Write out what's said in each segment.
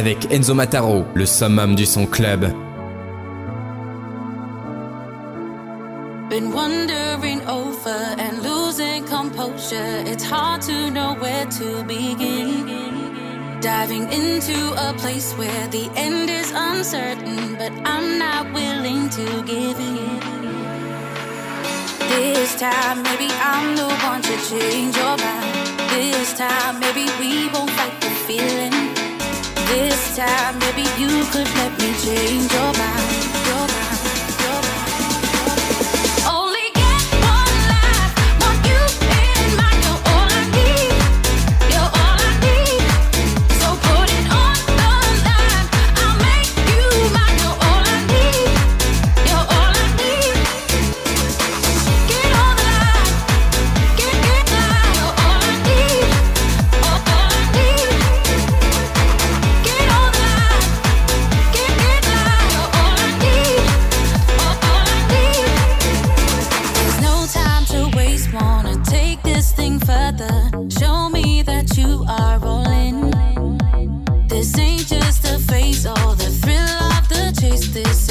Avec Enzo Mataro, le summum du son club. Been wandering over and losing composure. It's hard to know where to begin. Diving into a place where the end is uncertain, but I'm not willing to give in. This time, maybe I'm the one to change your mind. This time, maybe we won't fight the feeling. This time, maybe you could let me change your mind. this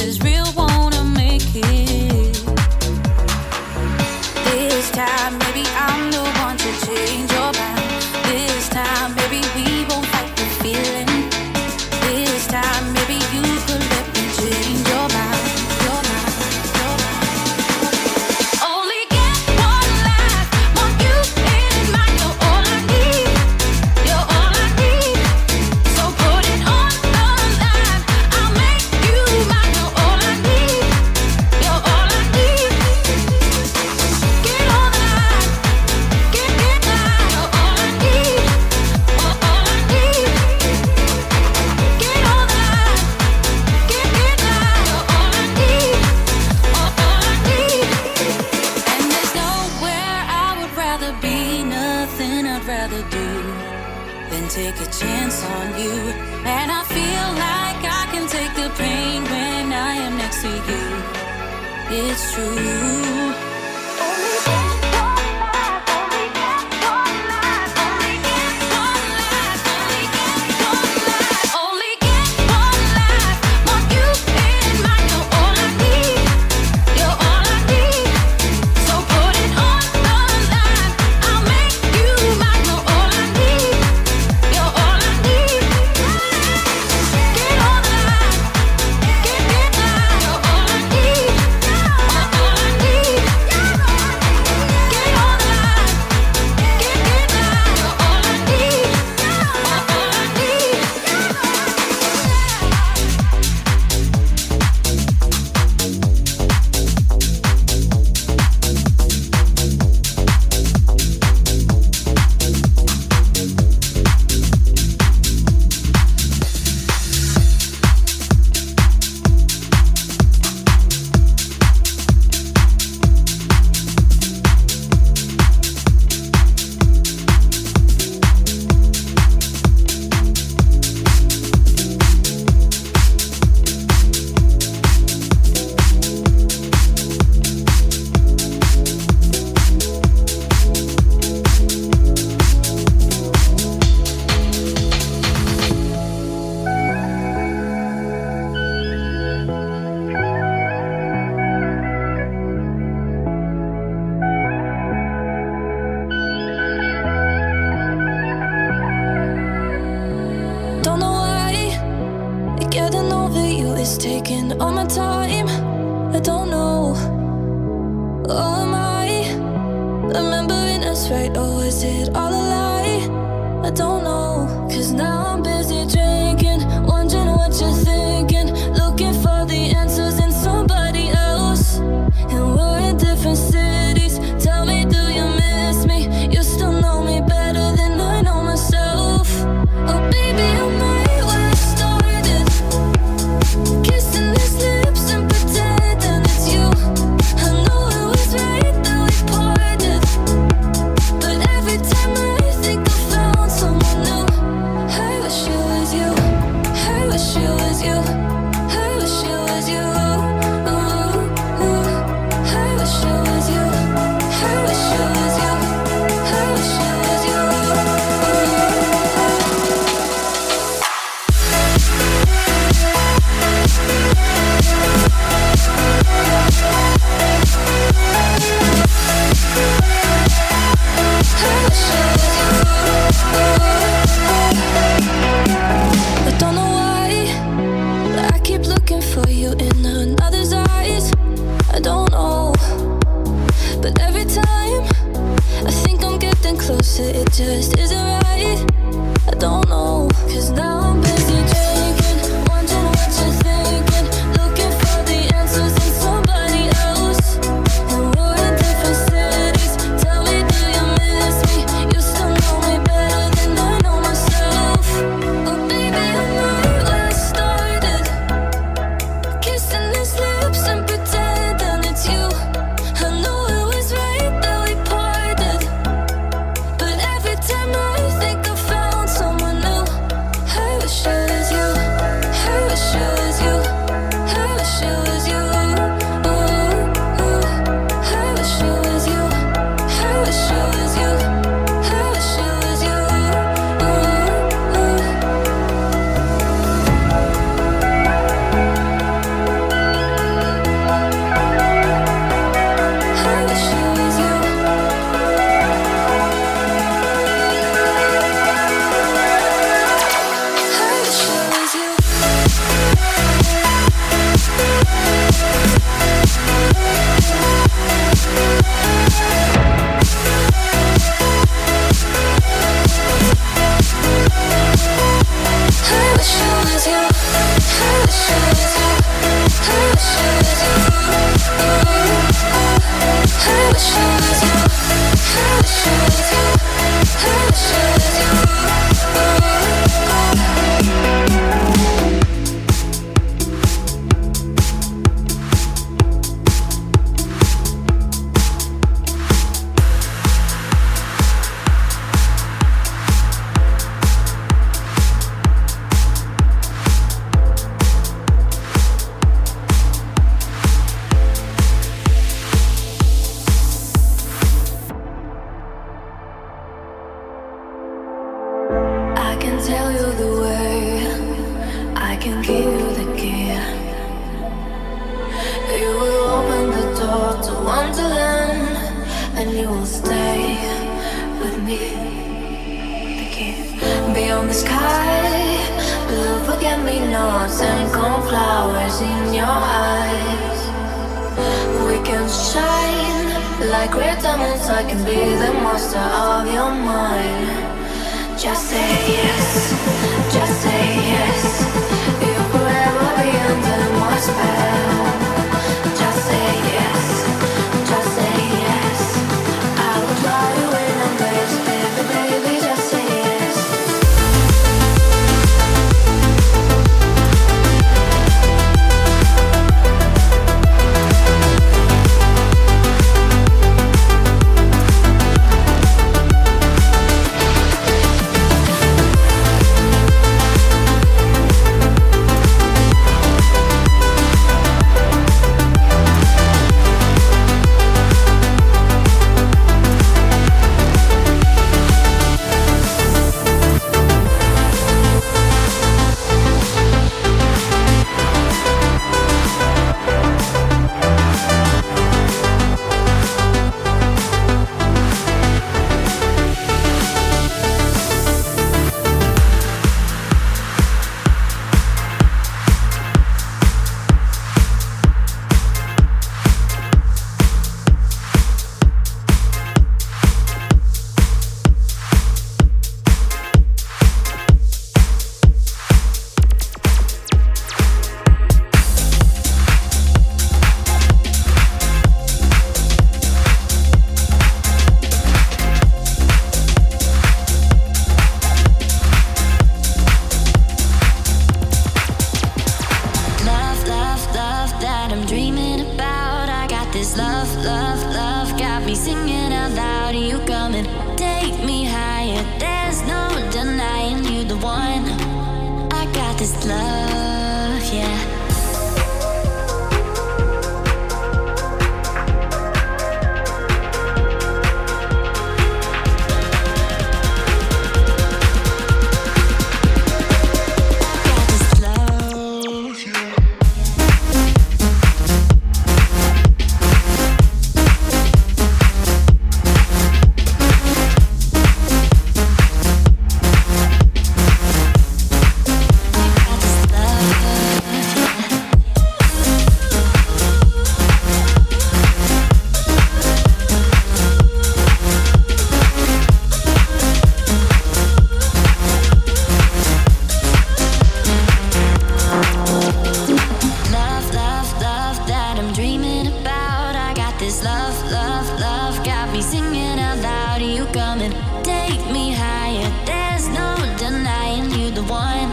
Love, love, love got me singing out loud. You come and take me higher. There's no denying you the one.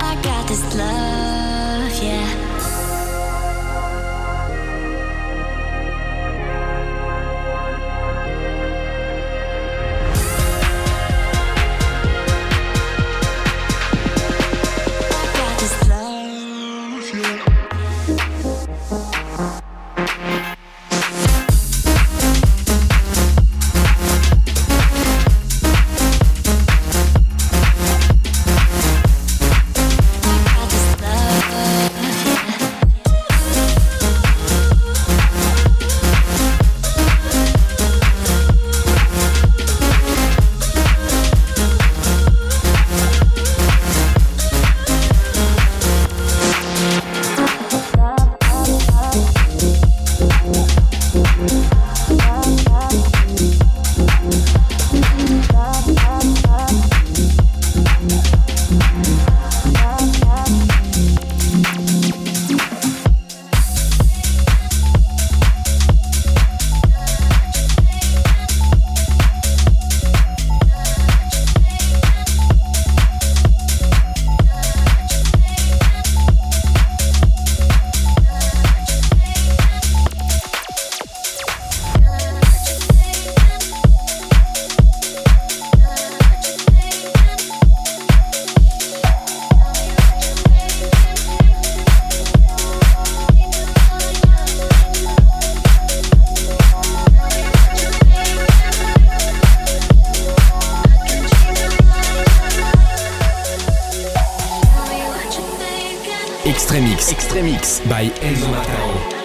I got this love. Extremix. Extremix by Enzo Matao.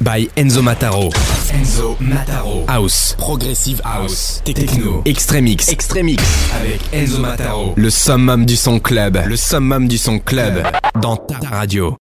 By Enzo Mataro. Enzo Mataro. House. Progressive House. Techno. Extremix. Extremix avec Enzo Mataro. Le summum du son club. Le summum du son club. Dans ta radio.